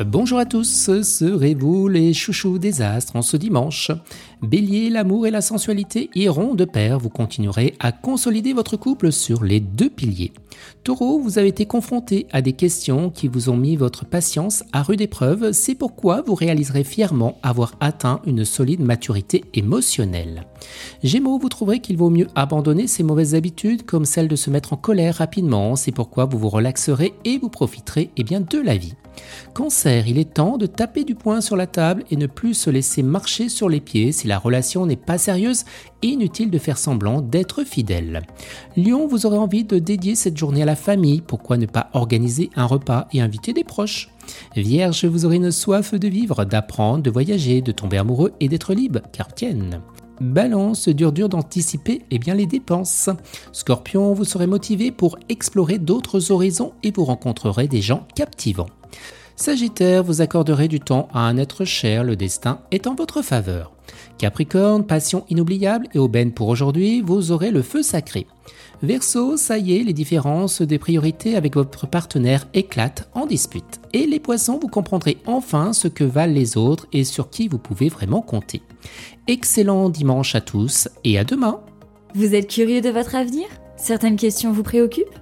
Bonjour à tous, serez-vous les chouchous des astres en ce dimanche? Bélier, l'amour et la sensualité iront de pair, vous continuerez à consolider votre couple sur les deux piliers. Taureau, vous avez été confronté à des questions qui vous ont mis votre patience à rude épreuve, c'est pourquoi vous réaliserez fièrement avoir atteint une solide maturité émotionnelle. Gémeaux, vous trouverez qu'il vaut mieux abandonner ces mauvaises habitudes comme celle de se mettre en colère rapidement, c'est pourquoi vous vous relaxerez et vous profiterez eh bien, de la vie. Cancer, il est temps de taper du poing sur la table et ne plus se laisser marcher sur les pieds si la relation n'est pas sérieuse inutile de faire semblant d'être fidèle. Lion, vous aurez envie de dédier cette journée à la famille, pourquoi ne pas organiser un repas et inviter des proches? Vierge, vous aurez une soif de vivre, d'apprendre, de voyager, de tomber amoureux et d'être libre, car tienne. Balance, dur dur d'anticiper eh bien les dépenses. Scorpion, vous serez motivé pour explorer d'autres horizons et vous rencontrerez des gens captivants. Sagittaire, vous accorderez du temps à un être cher, le destin est en votre faveur. Capricorne, passion inoubliable et aubaine pour aujourd'hui, vous aurez le feu sacré. Verseau, ça y est, les différences des priorités avec votre partenaire éclatent en dispute. Et les poissons, vous comprendrez enfin ce que valent les autres et sur qui vous pouvez vraiment compter. Excellent dimanche à tous et à demain. Vous êtes curieux de votre avenir? Certaines questions vous préoccupent?